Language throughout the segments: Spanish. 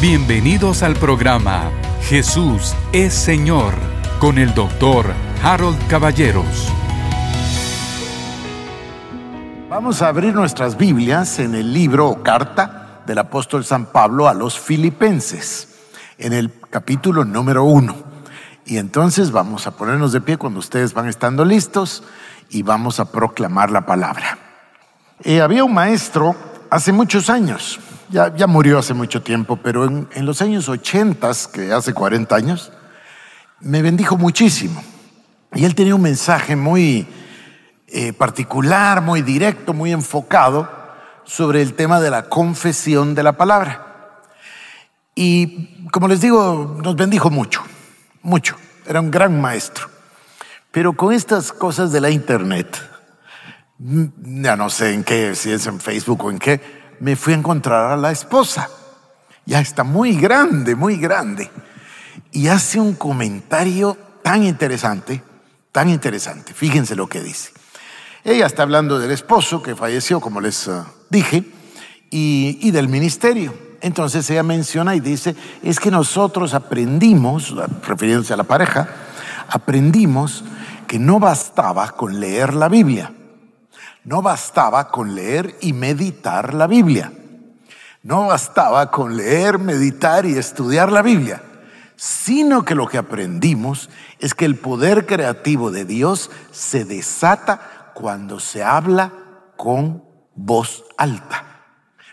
Bienvenidos al programa Jesús es Señor con el doctor Harold Caballeros. Vamos a abrir nuestras Biblias en el libro o carta del apóstol San Pablo a los filipenses, en el capítulo número uno. Y entonces vamos a ponernos de pie cuando ustedes van estando listos y vamos a proclamar la palabra. Eh, había un maestro hace muchos años, ya, ya murió hace mucho tiempo, pero en, en los años 80, que hace 40 años, me bendijo muchísimo. Y él tenía un mensaje muy eh, particular, muy directo, muy enfocado sobre el tema de la confesión de la palabra. Y como les digo, nos bendijo mucho, mucho. Era un gran maestro. Pero con estas cosas de la internet, ya no sé en qué, si es en Facebook o en qué, me fui a encontrar a la esposa. Ya está muy grande, muy grande. Y hace un comentario tan interesante, tan interesante. Fíjense lo que dice. Ella está hablando del esposo que falleció, como les uh, dije, y del ministerio. Entonces ella menciona y dice, es que nosotros aprendimos, refiriéndose a la pareja, aprendimos que no bastaba con leer la Biblia, no bastaba con leer y meditar la Biblia, no bastaba con leer, meditar y estudiar la Biblia, sino que lo que aprendimos es que el poder creativo de Dios se desata cuando se habla con voz alta.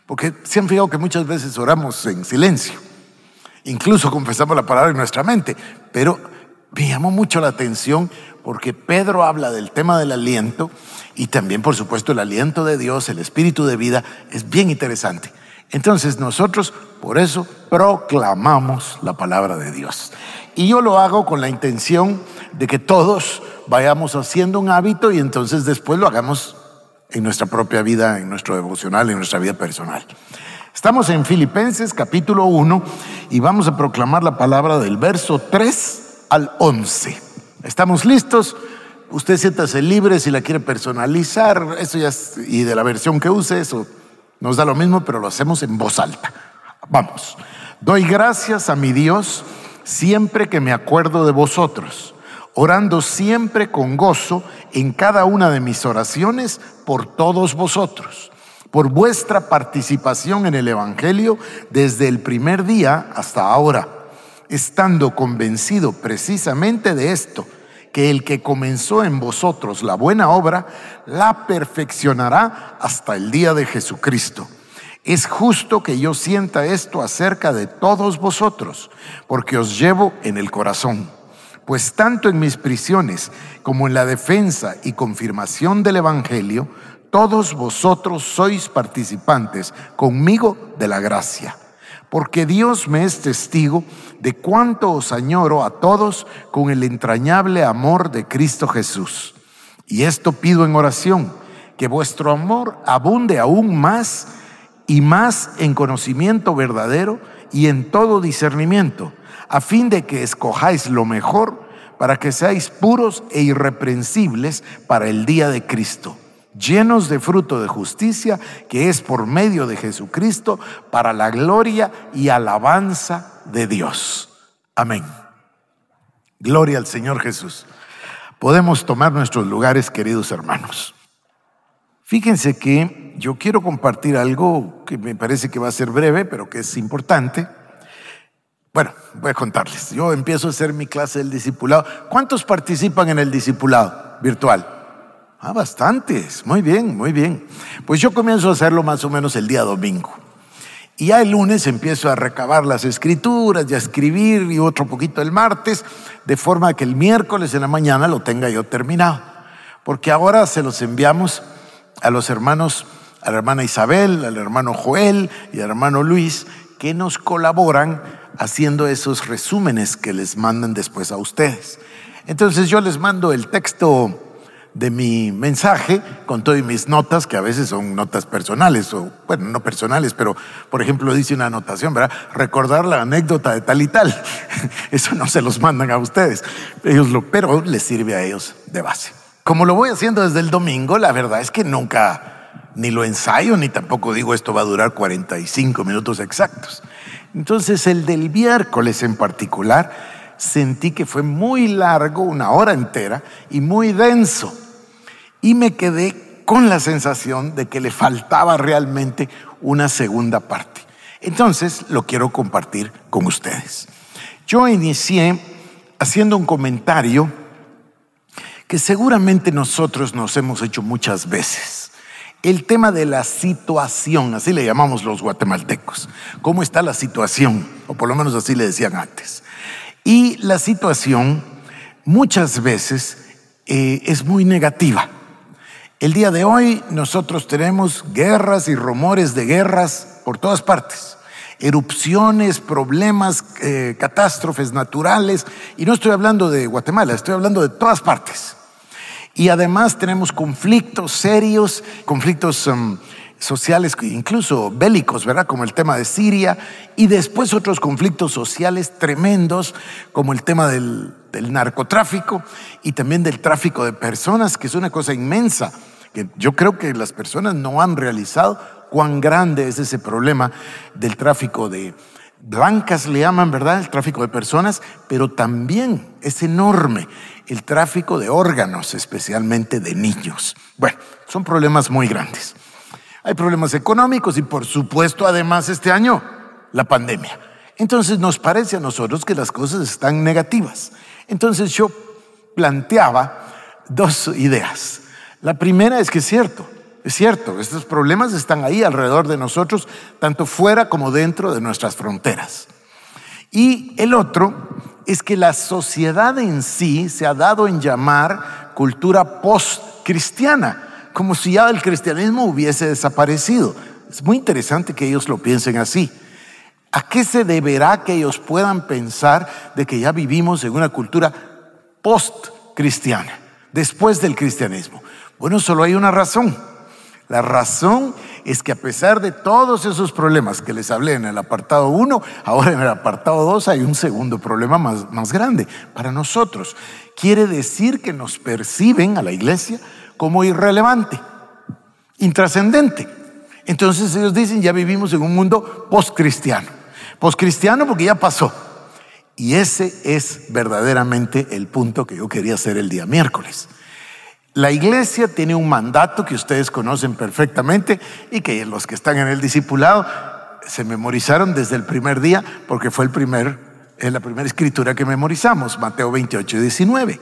Porque se han fijado que muchas veces oramos en silencio, incluso confesamos la palabra en nuestra mente, pero me llamó mucho la atención porque Pedro habla del tema del aliento y también, por supuesto, el aliento de Dios, el espíritu de vida, es bien interesante. Entonces nosotros por eso proclamamos la palabra de Dios. Y yo lo hago con la intención de que todos vayamos haciendo un hábito y entonces después lo hagamos en nuestra propia vida, en nuestro devocional, en nuestra vida personal. Estamos en Filipenses capítulo 1 y vamos a proclamar la palabra del verso 3 al 11. ¿Estamos listos? Usted siéntase libre si la quiere personalizar, eso ya es, y de la versión que use, eso nos da lo mismo, pero lo hacemos en voz alta. Vamos. Doy gracias a mi Dios siempre que me acuerdo de vosotros, orando siempre con gozo en cada una de mis oraciones por todos vosotros, por vuestra participación en el Evangelio desde el primer día hasta ahora, estando convencido precisamente de esto, que el que comenzó en vosotros la buena obra, la perfeccionará hasta el día de Jesucristo. Es justo que yo sienta esto acerca de todos vosotros, porque os llevo en el corazón. Pues tanto en mis prisiones como en la defensa y confirmación del Evangelio, todos vosotros sois participantes conmigo de la gracia. Porque Dios me es testigo de cuánto os añoro a todos con el entrañable amor de Cristo Jesús. Y esto pido en oración, que vuestro amor abunde aún más y más en conocimiento verdadero y en todo discernimiento, a fin de que escojáis lo mejor para que seáis puros e irreprensibles para el día de Cristo, llenos de fruto de justicia, que es por medio de Jesucristo, para la gloria y alabanza de Dios. Amén. Gloria al Señor Jesús. Podemos tomar nuestros lugares, queridos hermanos. Fíjense que yo quiero compartir algo que me parece que va a ser breve, pero que es importante. Bueno, voy a contarles. Yo empiezo a hacer mi clase del discipulado. ¿Cuántos participan en el discipulado virtual? Ah, bastantes. Muy bien, muy bien. Pues yo comienzo a hacerlo más o menos el día domingo. Y ya el lunes empiezo a recabar las escrituras y a escribir y otro poquito el martes, de forma que el miércoles en la mañana lo tenga yo terminado. Porque ahora se los enviamos a los hermanos, a la hermana Isabel, al hermano Joel y al hermano Luis, que nos colaboran haciendo esos resúmenes que les mandan después a ustedes. Entonces yo les mando el texto de mi mensaje con todas mis notas, que a veces son notas personales, o bueno, no personales, pero por ejemplo dice una anotación, ¿verdad? Recordar la anécdota de tal y tal. Eso no se los mandan a ustedes, ellos lo, pero les sirve a ellos de base. Como lo voy haciendo desde el domingo, la verdad es que nunca ni lo ensayo, ni tampoco digo esto va a durar 45 minutos exactos. Entonces el del miércoles en particular sentí que fue muy largo, una hora entera, y muy denso. Y me quedé con la sensación de que le faltaba realmente una segunda parte. Entonces lo quiero compartir con ustedes. Yo inicié haciendo un comentario que seguramente nosotros nos hemos hecho muchas veces. El tema de la situación, así le llamamos los guatemaltecos. ¿Cómo está la situación? O por lo menos así le decían antes. Y la situación muchas veces eh, es muy negativa. El día de hoy nosotros tenemos guerras y rumores de guerras por todas partes. Erupciones, problemas, eh, catástrofes naturales. Y no estoy hablando de Guatemala, estoy hablando de todas partes. Y además tenemos conflictos serios, conflictos um, sociales, incluso bélicos, ¿verdad? Como el tema de Siria, y después otros conflictos sociales tremendos, como el tema del, narcotráfico y también del tráfico de personas, que es una cosa inmensa, que yo creo que las personas no han realizado cuán grande es ese problema del tráfico de blancas, le llaman, ¿verdad? El tráfico de personas, pero también es enorme el tráfico de órganos, especialmente de niños. Bueno, son problemas muy grandes. Hay problemas económicos y por supuesto además este año la pandemia. Entonces nos parece a nosotros que las cosas están negativas. Entonces yo planteaba dos ideas. La primera es que es cierto, es cierto, estos problemas están ahí alrededor de nosotros, tanto fuera como dentro de nuestras fronteras. Y el otro es que la sociedad en sí se ha dado en llamar cultura post-cristiana, como si ya el cristianismo hubiese desaparecido. Es muy interesante que ellos lo piensen así. ¿A qué se deberá que ellos puedan pensar de que ya vivimos en una cultura post-cristiana, después del cristianismo? Bueno, solo hay una razón. La razón es que a pesar de todos esos problemas que les hablé en el apartado 1, ahora en el apartado 2 hay un segundo problema más, más grande para nosotros. Quiere decir que nos perciben a la iglesia como irrelevante, intrascendente. Entonces ellos dicen, ya vivimos en un mundo postcristiano. Postcristiano porque ya pasó. Y ese es verdaderamente el punto que yo quería hacer el día miércoles. La iglesia tiene un mandato que ustedes conocen perfectamente y que los que están en el discipulado se memorizaron desde el primer día porque fue el primer, la primera escritura que memorizamos, Mateo 28 y 19.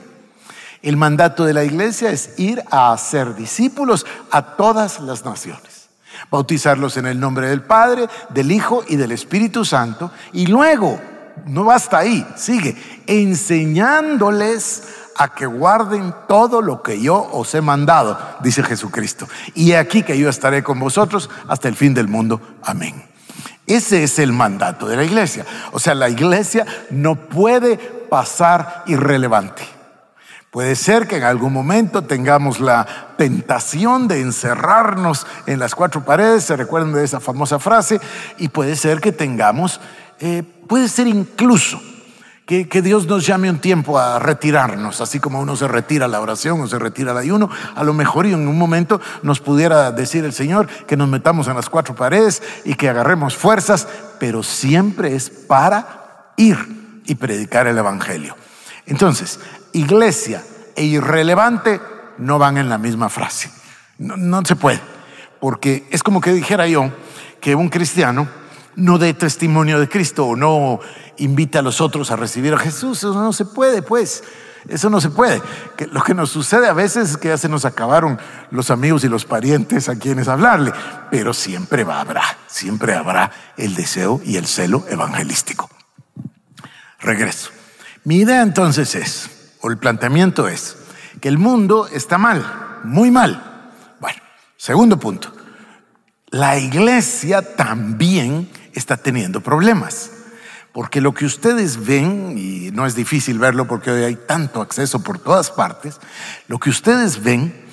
El mandato de la iglesia es ir a hacer discípulos a todas las naciones, bautizarlos en el nombre del Padre, del Hijo y del Espíritu Santo y luego, no basta ahí, sigue enseñándoles a que guarden todo lo que yo os he mandado, dice Jesucristo. Y aquí que yo estaré con vosotros hasta el fin del mundo. Amén. Ese es el mandato de la iglesia. O sea, la iglesia no puede pasar irrelevante. Puede ser que en algún momento tengamos la tentación de encerrarnos en las cuatro paredes, se recuerdan de esa famosa frase, y puede ser que tengamos, eh, puede ser incluso que, Dios nos llame un tiempo a retirarnos, así como uno se retira la oración o se retira el ayuno, a lo mejor y en un momento nos pudiera decir el Señor que nos metamos en las cuatro paredes y que agarremos fuerzas, pero siempre es para ir y predicar el Evangelio. Entonces, iglesia e irrelevante no van en la misma frase. No, no se puede, porque es como que dijera yo que un cristiano no dé testimonio de Cristo o no invita a los otros a recibir a Jesús. Eso no se puede, pues. Eso no se puede. lo que nos sucede a veces es que ya se nos acabaron los amigos y los parientes a quienes hablarle, pero siempre habrá, siempre habrá el deseo y el celo evangelístico. Regreso. Mi idea entonces es, el planteamiento es, que el mundo está mal, muy mal. Bueno, segundo punto, la iglesia también está teniendo problemas. Porque lo que ustedes ven, y no es difícil verlo porque hoy hay tanto acceso por todas partes, lo que ustedes ven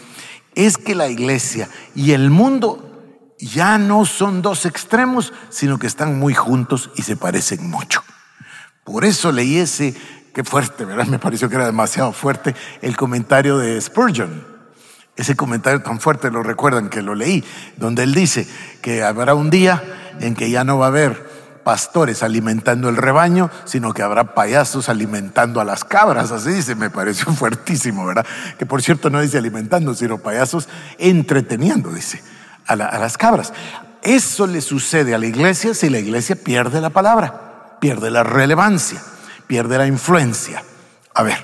es que la iglesia y el mundo ya no son dos extremos, sino que están muy juntos y se parecen mucho. Por eso leí ese, qué fuerte, ¿verdad? Me pareció que era demasiado fuerte el comentario de Spurgeon. Ese comentario tan fuerte, lo recuerdan que lo leí, donde él dice que habrá un día en que ya no va a haber pastores alimentando el rebaño, sino que habrá payasos alimentando a las cabras. Así dice, me pareció fuertísimo, ¿verdad? Que por cierto no dice alimentando, sino payasos entreteniendo, dice, a, a las cabras. Eso le sucede a la iglesia si la iglesia pierde la palabra, pierde la relevancia, pierde la influencia. A ver,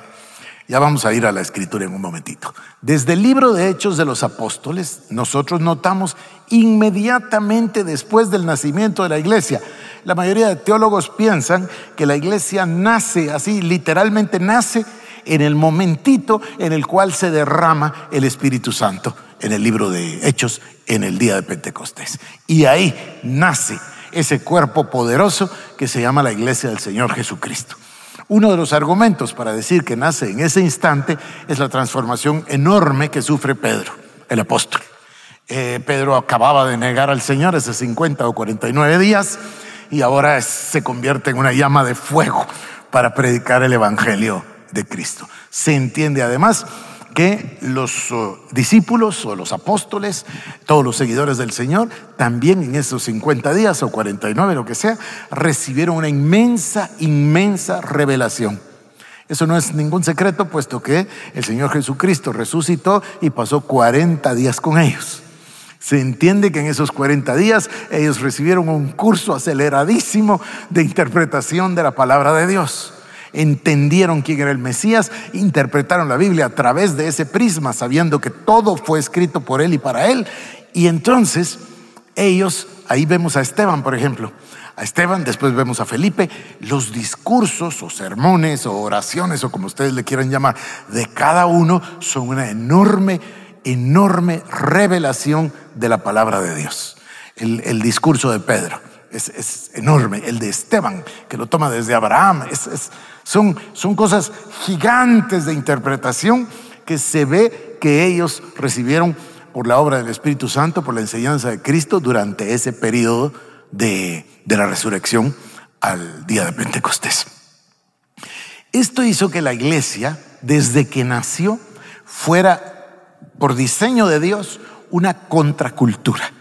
ya vamos a ir a la escritura en un momentito. Desde el libro de Hechos de los Apóstoles, nosotros notamos inmediatamente después del nacimiento de la iglesia. La mayoría de teólogos piensan que la iglesia nace así, literalmente nace en el momentito en el cual se derrama el Espíritu Santo en el libro de Hechos en el día de Pentecostés. Y ahí nace ese cuerpo poderoso que se llama la iglesia del Señor Jesucristo. Uno de los argumentos para decir que nace en ese instante es la transformación enorme que sufre Pedro, el apóstol. Eh, Pedro acababa de negar al Señor hace 50 o 49 días y ahora se convierte en una llama de fuego para predicar el Evangelio de Cristo. Se entiende además que los oh, discípulos o los apóstoles, todos los seguidores del Señor, también en esos 50 días o 49, lo que sea, recibieron una inmensa, inmensa revelación. Eso no es ningún secreto, puesto que el Señor Jesucristo resucitó y pasó 40 días con ellos. Se entiende que en esos 40 días ellos recibieron un curso aceleradísimo de interpretación de la palabra de Dios entendieron quién era el Mesías, interpretaron la Biblia a través de ese prisma, sabiendo que todo fue escrito por él y para él. Y entonces ellos, ahí vemos a Esteban, por ejemplo, a Esteban, después vemos a Felipe, los discursos o sermones o oraciones o como ustedes le quieran llamar, de cada uno son una enorme, enorme revelación de la palabra de Dios. El, discurso de Pedro es, enorme, el de Esteban, que lo toma desde Abraham, es, son, son cosas gigantes de interpretación que se ve que ellos recibieron por la obra del Espíritu Santo, por la enseñanza de Cristo durante ese periodo de, de la resurrección al día de Pentecostés. Esto hizo que la iglesia, desde que nació, fuera, por diseño de Dios, una contracultura.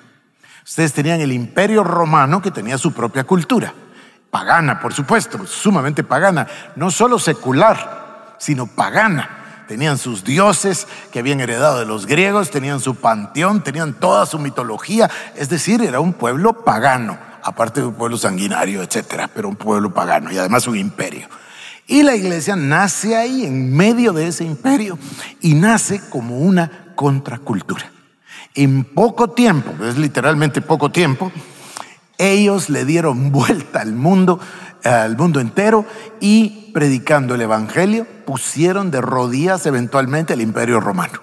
Ustedes tenían el imperio romano que tenía su propia cultura pagana, por supuesto, sumamente pagana, no solo secular, sino pagana. Tenían sus dioses que habían heredado de los griegos, tenían su panteón, tenían toda su mitología, es decir, era un pueblo pagano, aparte de un pueblo sanguinario, etcétera, pero un pueblo pagano y además un imperio. Y la iglesia nace ahí, en medio de ese imperio, y nace como una contracultura. En poco tiempo, es literalmente poco tiempo, ellos le dieron vuelta al mundo, al mundo entero y predicando el Evangelio pusieron de rodillas eventualmente el imperio romano.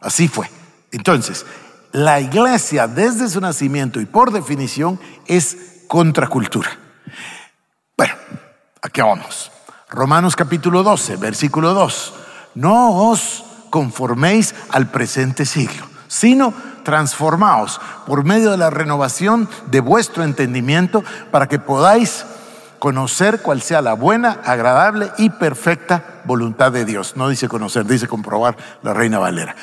Así fue. Entonces, la iglesia desde su nacimiento y por definición es contracultura. Bueno, aquí vamos. Romanos capítulo 12, versículo 2. No os conforméis al presente siglo, sino transformaos por medio de la renovación de vuestro entendimiento para que podáis conocer cuál sea la buena, agradable y perfecta voluntad de Dios. No dice conocer, dice comprobar la Reina Valera.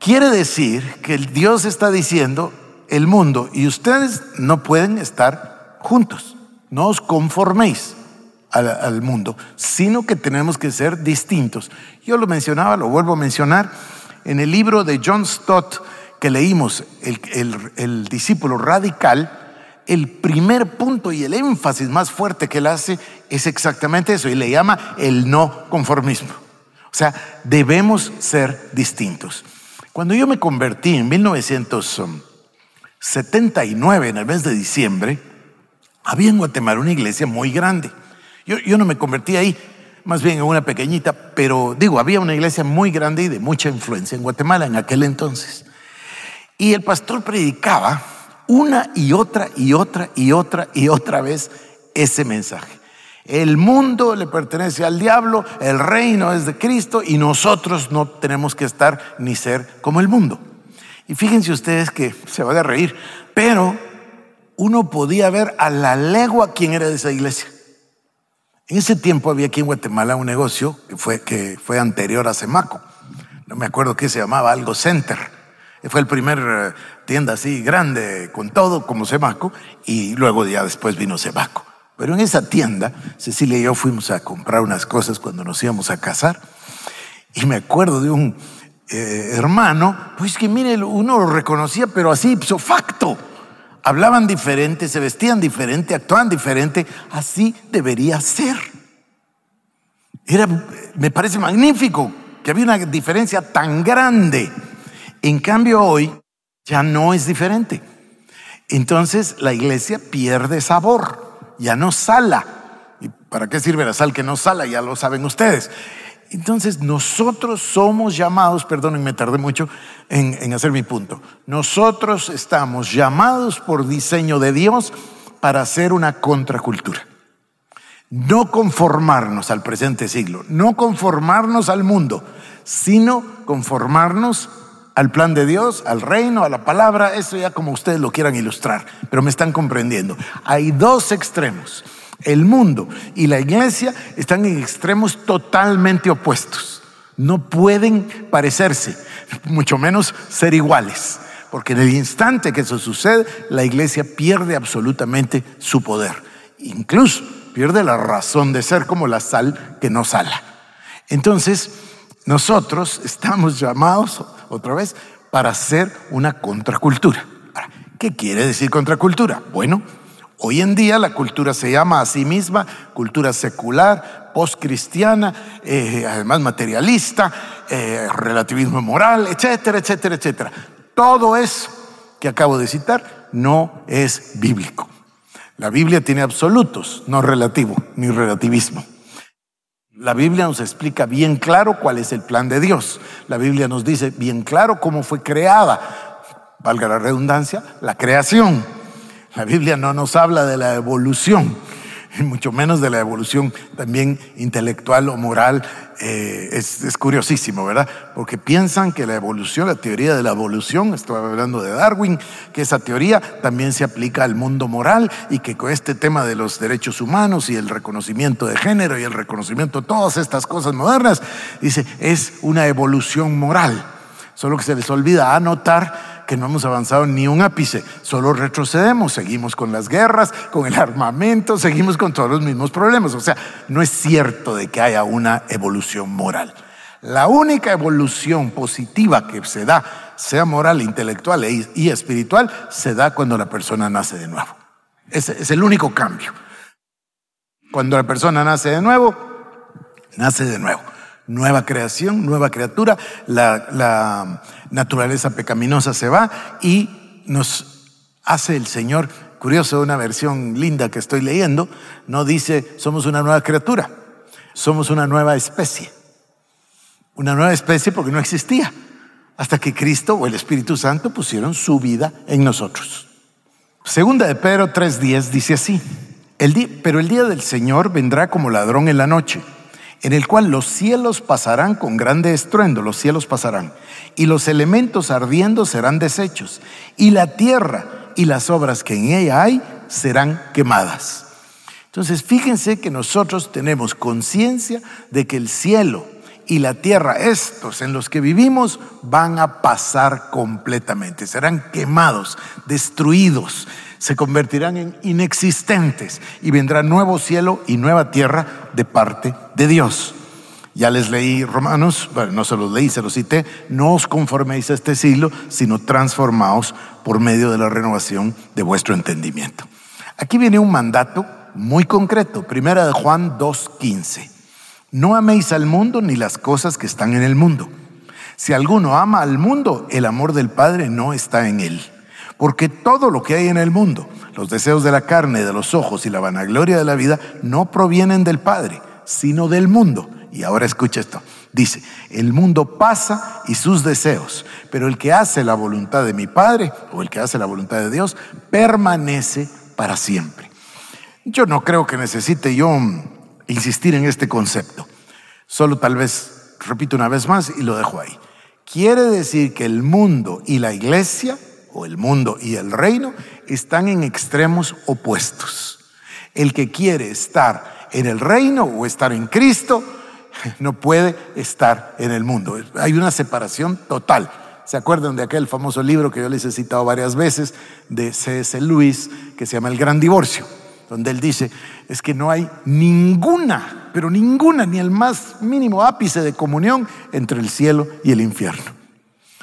Quiere decir que el Dios está diciendo, el mundo y ustedes no pueden estar juntos. No os conforméis al, al mundo, sino que tenemos que ser distintos. Yo lo mencionaba, lo vuelvo a mencionar en el libro de John Stott que leímos, el, discípulo radical, el primer punto y el énfasis más fuerte que él hace es exactamente eso y le llama el no conformismo. O sea, debemos ser distintos. Cuando yo me convertí en 1979, en el mes de diciembre, había en Guatemala una iglesia muy grande. Yo, yo no me convertí ahí, más bien en una pequeñita, pero digo, había una iglesia muy grande y de mucha influencia en Guatemala en aquel entonces. Y el pastor predicaba una y otra y otra y otra y otra vez ese mensaje. El mundo le pertenece al diablo, el reino es de Cristo y nosotros no tenemos que estar ni ser como el mundo. Y fíjense ustedes que se van a reír, pero uno podía ver a la legua quién era de esa iglesia. En ese tiempo había aquí en Guatemala un negocio que fue, que fue anterior a Semaco. No me acuerdo qué se llamaba, algo Center. Fue el primer eh, tienda así grande con todo como Sebaco y luego ya después vino Sebaco. Pero en esa tienda, Cecilia y yo fuimos a comprar unas cosas cuando nos íbamos a casar y me acuerdo de un eh, hermano, pues que mire, uno lo reconocía, pero así, ipso facto. Hablaban diferente, se vestían diferente, actuaban diferente. Así debería ser. Era, me parece magnífico que había una diferencia tan grande. En cambio hoy ya no es diferente. Entonces la iglesia pierde sabor, ya no sala. ¿Y para qué sirve la sal que no sala? Ya lo saben ustedes. Entonces nosotros somos llamados, perdón, me tardé mucho en, en, hacer mi punto, nosotros estamos llamados por diseño de Dios para hacer una contracultura. No conformarnos al presente siglo, no conformarnos al mundo, sino conformarnos al plan de Dios, al reino, a la palabra, eso ya como ustedes lo quieran ilustrar, pero me están comprendiendo. Hay dos extremos. El mundo y la iglesia están en extremos totalmente opuestos. No pueden parecerse, mucho menos ser iguales, porque en el instante que eso sucede, la iglesia pierde absolutamente su poder. Incluso pierde la razón de ser como la sal que no sala. Entonces, nosotros estamos llamados, otra vez, para hacer una contracultura. ¿Qué quiere decir contracultura? Bueno, hoy en día la cultura se llama a sí misma cultura secular, postcristiana, eh, además materialista, eh, relativismo moral, etcétera, etcétera, etcétera. Todo eso que acabo de citar no es bíblico. La Biblia tiene absolutos, no relativo, ni relativismo. La Biblia nos explica bien claro cuál es el plan de Dios. La Biblia nos dice bien claro cómo fue creada, valga la redundancia, la creación. La Biblia no nos habla de la evolución y mucho menos de la evolución también intelectual o moral, eh, es, curiosísimo, ¿verdad? Porque piensan que la evolución, la teoría de la evolución, estoy hablando de Darwin, que esa teoría también se aplica al mundo moral y que con este tema de los derechos humanos y el reconocimiento de género y el reconocimiento de todas estas cosas modernas, dice, es una evolución moral. Solo que se les olvida anotar que no hemos avanzado ni un ápice, solo retrocedemos, seguimos con las guerras, con el armamento, seguimos con todos los mismos problemas. O sea, no es cierto de que haya una evolución moral. La única evolución positiva que se da, sea moral, intelectual e- y espiritual, se da cuando la persona nace de nuevo. Ese es el único cambio. Cuando la persona nace de nuevo, nace de nuevo nueva creación, nueva criatura, la, naturaleza pecaminosa se va y nos hace el Señor, curioso, una versión linda que estoy leyendo, no dice somos una nueva criatura, somos una nueva especie. Una nueva especie porque no existía, hasta que Cristo o el Espíritu Santo pusieron su vida en nosotros. Segunda de Pedro 3.10 dice así, el pero el día del Señor vendrá como ladrón en la noche en el cual los cielos pasarán con grande estruendo, los cielos pasarán, y los elementos ardiendo serán deshechos, y la tierra y las obras que en ella hay serán quemadas. Entonces, fíjense que nosotros tenemos conciencia de que el cielo y la tierra, estos en los que vivimos, van a pasar completamente, serán quemados, destruidos, se convertirán en inexistentes y vendrá nuevo cielo y nueva tierra de parte de Dios. Ya les leí Romanos, bueno, no se los leí, se los cité, no os conforméis a este siglo, sino transformaos por medio de la renovación de vuestro entendimiento. Aquí viene un mandato muy concreto, primera de Juan 2.15. No améis al mundo ni las cosas que están en el mundo. Si alguno ama al mundo, el amor del Padre no está en él. Porque todo lo que hay en el mundo, los deseos de la carne, de los ojos y la vanagloria de la vida, no provienen del Padre, sino del mundo. Y ahora escucha esto. Dice, el mundo pasa y sus deseos, pero el que hace la voluntad de mi Padre o el que hace la voluntad de Dios permanece para siempre. Yo no creo que necesite yo insistir en este concepto. Solo tal vez repito una vez más y lo dejo ahí. Quiere decir que el mundo y la iglesia o el mundo y el reino están en extremos opuestos. El que quiere estar en el reino o estar en Cristo no puede estar en el mundo. Hay una separación total. ¿Se acuerdan de aquel famoso libro que yo les he citado varias veces de C.S. Lewis que se llama El Gran Divorcio? Donde él dice, es que no hay ninguna, pero ninguna, ni el más mínimo ápice de comunión entre el cielo y el infierno.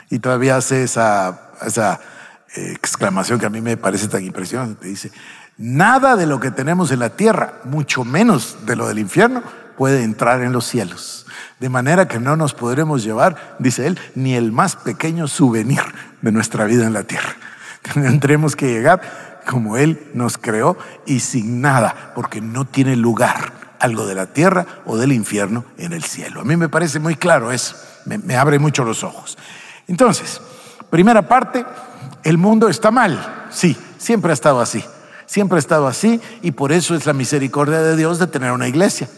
Y todavía hace esa, esa exclamación que a mí me parece tan impresionante. Dice, nada de lo que tenemos en la tierra, mucho menos de lo del infierno, puede entrar en los cielos. De manera que no nos podremos llevar, dice él, ni el más pequeño souvenir de nuestra vida en la tierra. Tendremos que llegar como Él nos creó y sin nada, porque no tiene lugar algo de la tierra o del infierno en el cielo. A mí me parece muy claro eso, me, me abre mucho los ojos. Entonces, primera parte, el mundo está mal, sí, siempre ha estado así, siempre ha estado así y por eso es la misericordia de Dios de tener una iglesia.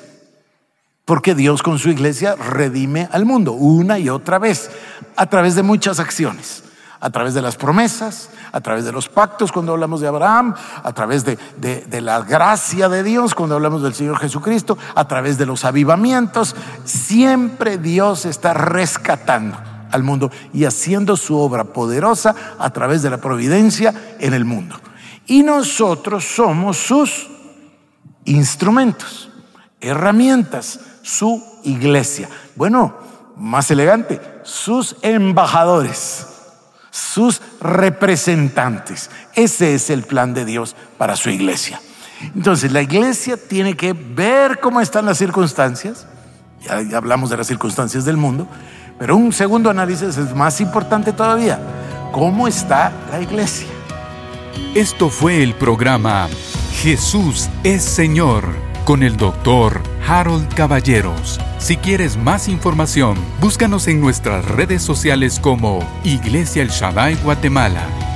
Porque Dios con su iglesia redime al mundo una y otra vez a través de muchas acciones, a través de las promesas, a través de los pactos cuando hablamos de Abraham, a través de, de, la gracia de Dios cuando hablamos del Señor Jesucristo, a través de los avivamientos. Siempre Dios está rescatando al mundo y haciendo su obra poderosa a través de la providencia en el mundo. Y nosotros somos sus instrumentos, herramientas su iglesia. Bueno, más elegante, sus embajadores, sus representantes. Ese es el plan de Dios para su iglesia. Entonces, la iglesia tiene que ver cómo están las circunstancias. Ya, hablamos de las circunstancias del mundo, pero un segundo análisis es más importante todavía. ¿Cómo está la iglesia? Esto fue el programa Jesús es Señor con el doctor Harold Caballeros. Si quieres más información, búscanos en nuestras redes sociales como Iglesia El Shaddai Guatemala